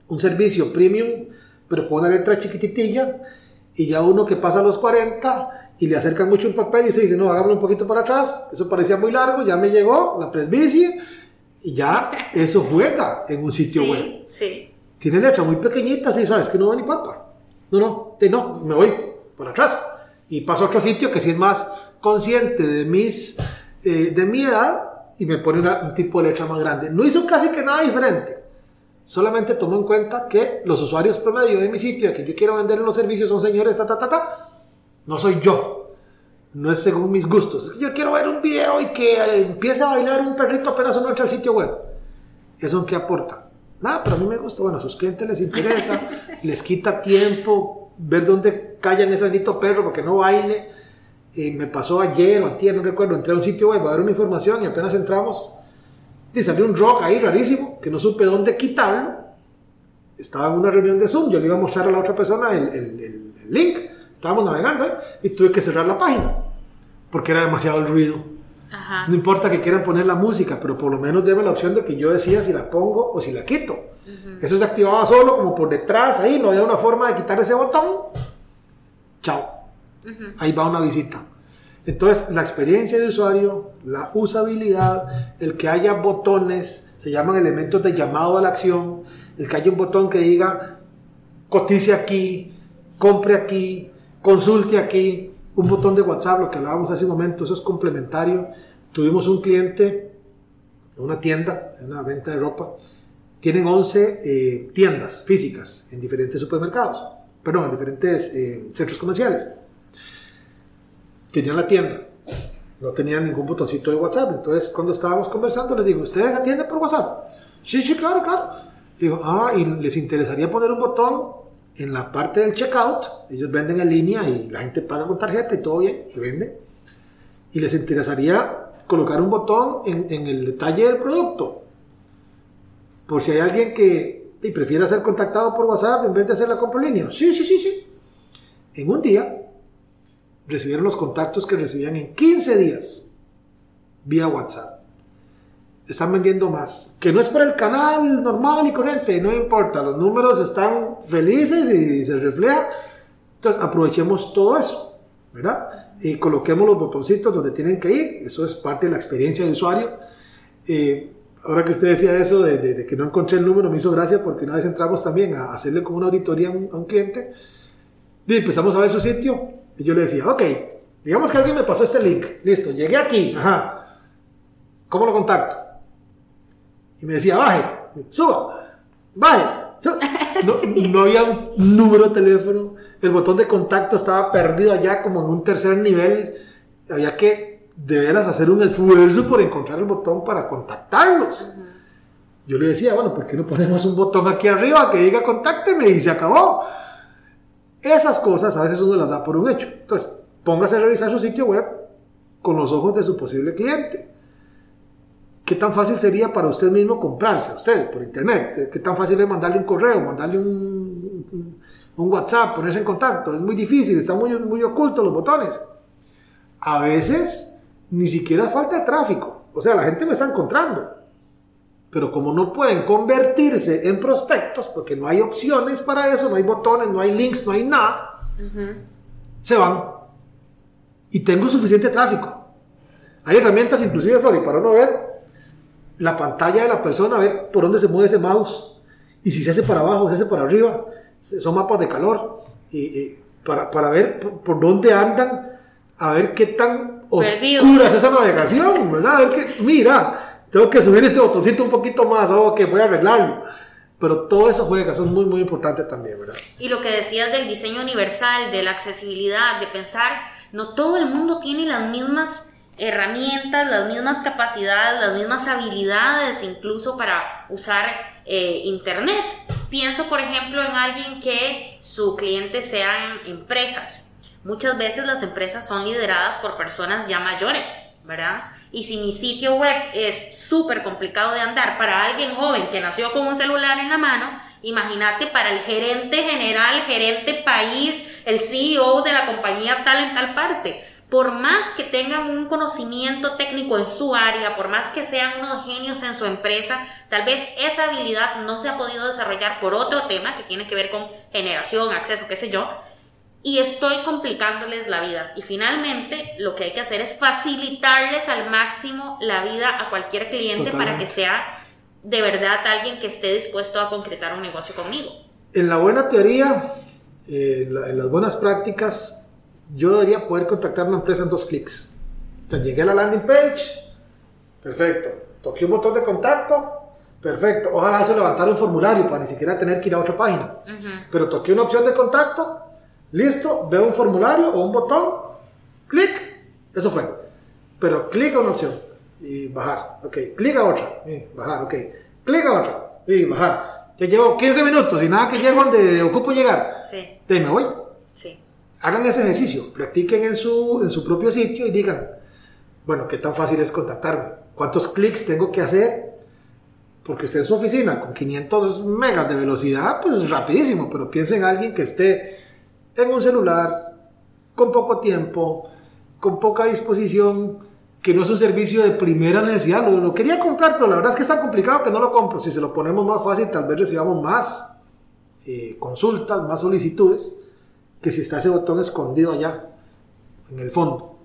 un servicio premium, pero con una letra chiquititilla, y ya uno que pasa a los 40 y le acercan mucho un papel y se dice, no, hagámoslo un poquito para atrás, eso parecía muy largo, ya me llegó la presbicie, y ya (laughs) eso juega en un sitio web Sí, sí. tiene letra muy pequeñita, así, sabes que no va ni papa. No, no, de no, me voy por atrás. Y paso a otro sitio que sí es más consciente de, mis, eh, de mi edad y me pone una- un tipo de letra más grande. No hizo casi que nada diferente. Solamente tomó en cuenta que los usuarios promedio de mi sitio, que yo quiero vender los servicios, son señores, ta, ta, ta, ta. No soy yo. No es según mis gustos. Es que yo quiero ver un video y que eh, empiece a bailar un perrito apenas uno entra al sitio web. ¿Eso en qué aporta? Nada, pero a mí me gusta. Bueno, a sus clientes les interesa, (laughs) les quita tiempo ver dónde callan ese bendito perro porque no baile. Eh, me pasó ayer o antier, no recuerdo, entré a un sitio web a ver una información y apenas entramos, y salió un rock ahí rarísimo, que no supe dónde quitarlo. Estaba en una reunión de Zoom, yo le iba a mostrar a la otra persona el, el- el- el link, estábamos navegando ¿eh? y tuve que cerrar la página, porque era demasiado el ruido. Ajá. No importa que quieran poner la música, pero por lo menos debe la opción de que yo decía si la pongo o si la quito. Eso se activaba solo, como por detrás, ahí, no había una forma de quitar ese botón. Chao. Ujú. Ahí va una visita. Entonces, la experiencia de usuario, la usabilidad, el que haya botones, se llaman elementos de llamado a la acción, el que haya un botón que diga cotice aquí, compre aquí, consulte aquí, un botón de WhatsApp, lo que hablábamos hace un momento, eso es complementario. Tuvimos un cliente, una tienda, una venta de ropa, tienen 11 eh, tiendas físicas en diferentes supermercados, perdón, en diferentes eh, centros comerciales. Tenían la tienda, no tenían ningún botoncito de WhatsApp. Entonces, cuando estábamos conversando, les digo, ¿ustedes atienden por WhatsApp? Sí, sí, claro, claro. Digo, ah, y les interesaría poner un botón en la parte del checkout. Ellos venden en línea y la gente paga con tarjeta y todo bien, y venden. Y les interesaría colocar un botón en, en el detalle del producto. Por si hay alguien que y prefiera ser contactado por WhatsApp en vez de hacer la compra en línea. Sí, sí, sí, sí. En un día recibieron los contactos que recibían en 15 días vía WhatsApp. Están vendiendo más. Que no es por el canal normal y corriente, no importa. Los números están felices y se refleja. Entonces aprovechemos todo eso, ¿verdad? Y coloquemos los botoncitos donde tienen que ir. Eso es parte de la experiencia de usuario. Ahora que usted decía eso de que no encontré el número, me hizo gracia porque una vez entramos también a hacerle como una auditoría a un, a un cliente. Y empezamos a ver su sitio. Y yo le decía, ok, digamos que alguien me pasó este link. Listo, llegué aquí. Ajá. ¿Cómo lo contacto? Y me decía, baje, suba, baje. suba. (laughs) No, no había un número de teléfono. El botón de contacto estaba perdido allá como en un tercer nivel. Había que de veras hacer un esfuerzo por encontrar el botón para contactarlos. Yo le decía, bueno, ¿por qué no ponemos un botón aquí arriba que diga contácteme y se acabó? Esas cosas a veces uno las da por un hecho. Entonces, póngase a revisar su sitio web con los ojos de su posible cliente. ¿Qué tan fácil sería para usted mismo comprarse a usted por internet? ¿Qué tan fácil es mandarle un correo, mandarle un, un- WhatsApp, ponerse en contacto? Es muy difícil, están muy, muy ocultos los botones. A veces ni siquiera falta de tráfico. O sea, la gente me está encontrando. Pero como no pueden convertirse en prospectos, porque no hay opciones para eso, no hay botones, no hay links, no hay nada, Ujú. se van. Y tengo suficiente tráfico. Hay herramientas, inclusive, Flori, para uno ver la pantalla de la persona, ver por dónde se mueve ese mouse. Y si se hace para abajo, se hace para arriba. Son mapas de calor. Y, y para, para ver por, por dónde andan, a ver qué tan Perdidos. oscura es esa navegación, ¿verdad? A ver qué, mira, tengo que subir este botoncito un poquito más, oh, que voy a arreglarlo. Pero todo eso juega, eso es muy, muy importante también, ¿verdad? Y lo que decías del diseño universal, de la accesibilidad, de pensar, no todo el mundo tiene las mismas herramientas, las mismas capacidades, las mismas habilidades incluso para usar eh, Internet. Pienso, por ejemplo, en alguien que su cliente sean empresas. Muchas veces las empresas son lideradas por personas ya mayores, ¿verdad? Y si mi sitio web es súper complicado de andar para alguien joven que nació con un celular en la mano, imagínate para el gerente general, gerente país, el CEO de la compañía tal en tal parte. Por más que tengan un conocimiento técnico en su área, por más que sean unos genios en su empresa, tal vez esa habilidad no se ha podido desarrollar por otro tema que tiene que ver con generación, acceso, qué sé yo, y estoy complicándoles la vida. Y finalmente lo que hay que hacer es facilitarles al máximo la vida a cualquier cliente para que sea de verdad alguien que esté dispuesto a concretar un negocio conmigo. En la buena teoría, eh, en las buenas prácticas, yo debería poder contactar a una empresa en dos clics. Entonces llegué a la landing page, perfecto. Toqué un botón de contacto, perfecto. Ojalá se levantara un formulario para ni siquiera tener que ir a otra página. Pero toqué una opción de contacto, Listo, veo un formulario o un botón, clic, eso fue. Pero clic a una opción y bajar, ok, clic a otra, y bajar, ok, clic a otra y bajar. Ya llevo 15 minutos y nada que llego donde ocupo llegar. Sí. Te me voy. Sí. Hagan ese ejercicio, practiquen en su, en su propio sitio y digan, bueno, ¿qué tan fácil es contactarme? ¿Cuántos clics tengo que hacer? Porque usted en su oficina con 500 megas de velocidad, pues rapidísimo, pero piensen en alguien que esté en un celular, con poco tiempo, con poca disposición, que no es un servicio de primera necesidad. Lo, quería comprar, pero la verdad es que es tan complicado que no lo compro. Si se lo ponemos más fácil, tal vez recibamos más eh, consultas, más solicitudes, que si está ese botón escondido allá, en el fondo.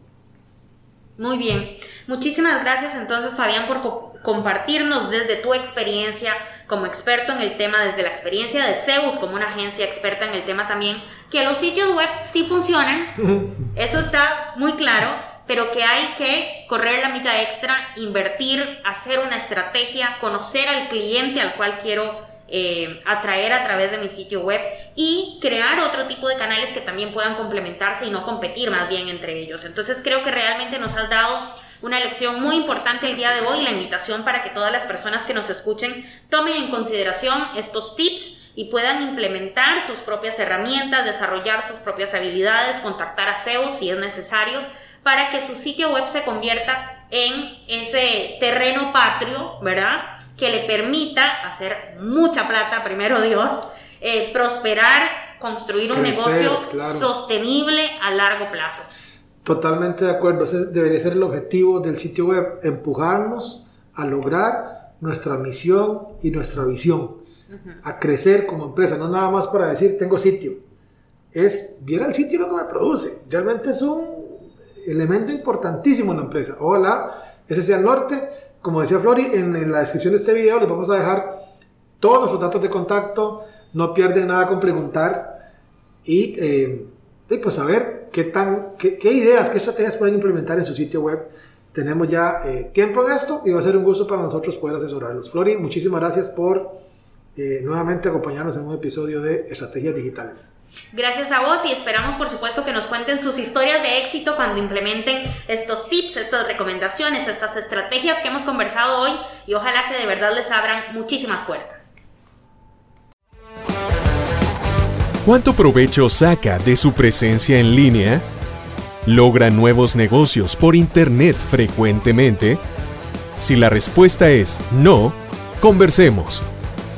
Muy bien. Muchísimas gracias entonces, Fabián, por compartirnos desde tu experiencia como experto en el tema, desde la experiencia de Zeus como una agencia experta en el tema también, que los sitios web sí funcionan, (laughs) eso está muy claro, pero que hay que correr la milla extra, invertir, hacer una estrategia, conocer al cliente al cual quiero eh, atraer a través de mi sitio web y crear otro tipo de canales que también puedan complementarse y no competir más bien entre ellos. Entonces creo que realmente nos has dado una lección muy importante el día de hoy, la invitación para que todas las personas que nos escuchen tomen en consideración estos tips y puedan implementar sus propias herramientas, desarrollar sus propias habilidades, contactar a SEO si es necesario, para que su sitio web se convierta en ese terreno patrio, ¿verdad? Que le permita hacer mucha plata, primero Dios, eh, prosperar, construir un negocio sostenible a largo plazo. Totalmente de acuerdo, ese debería ser el objetivo del sitio web, empujarnos a lograr nuestra misión y nuestra visión, a crecer como empresa, no nada más para decir tengo sitio, es viera el sitio lo que me produce, realmente es un elemento importantísimo en la empresa. Hola, ese sea el norte, como decía Flori, en, la descripción de este video les vamos a dejar todos nuestros datos de contacto, no pierden nada con preguntar y, eh, y pues a ver qué, tan, qué, ideas, qué estrategias pueden implementar en su sitio web. Tenemos ya eh, tiempo en esto y va a ser un gusto para nosotros poder asesorarlos. Flori, muchísimas gracias por eh, nuevamente acompañarnos en un episodio de Estrategias Digitales. Gracias a vos y esperamos por supuesto que nos cuenten sus historias de éxito cuando implementen estos tips, estas recomendaciones, estas estrategias que hemos conversado hoy y ojalá que de verdad les abran muchísimas puertas. ¿Cuánto provecho saca de su presencia en línea? ¿Logra nuevos negocios por Internet frecuentemente? Si la respuesta es no, conversemos.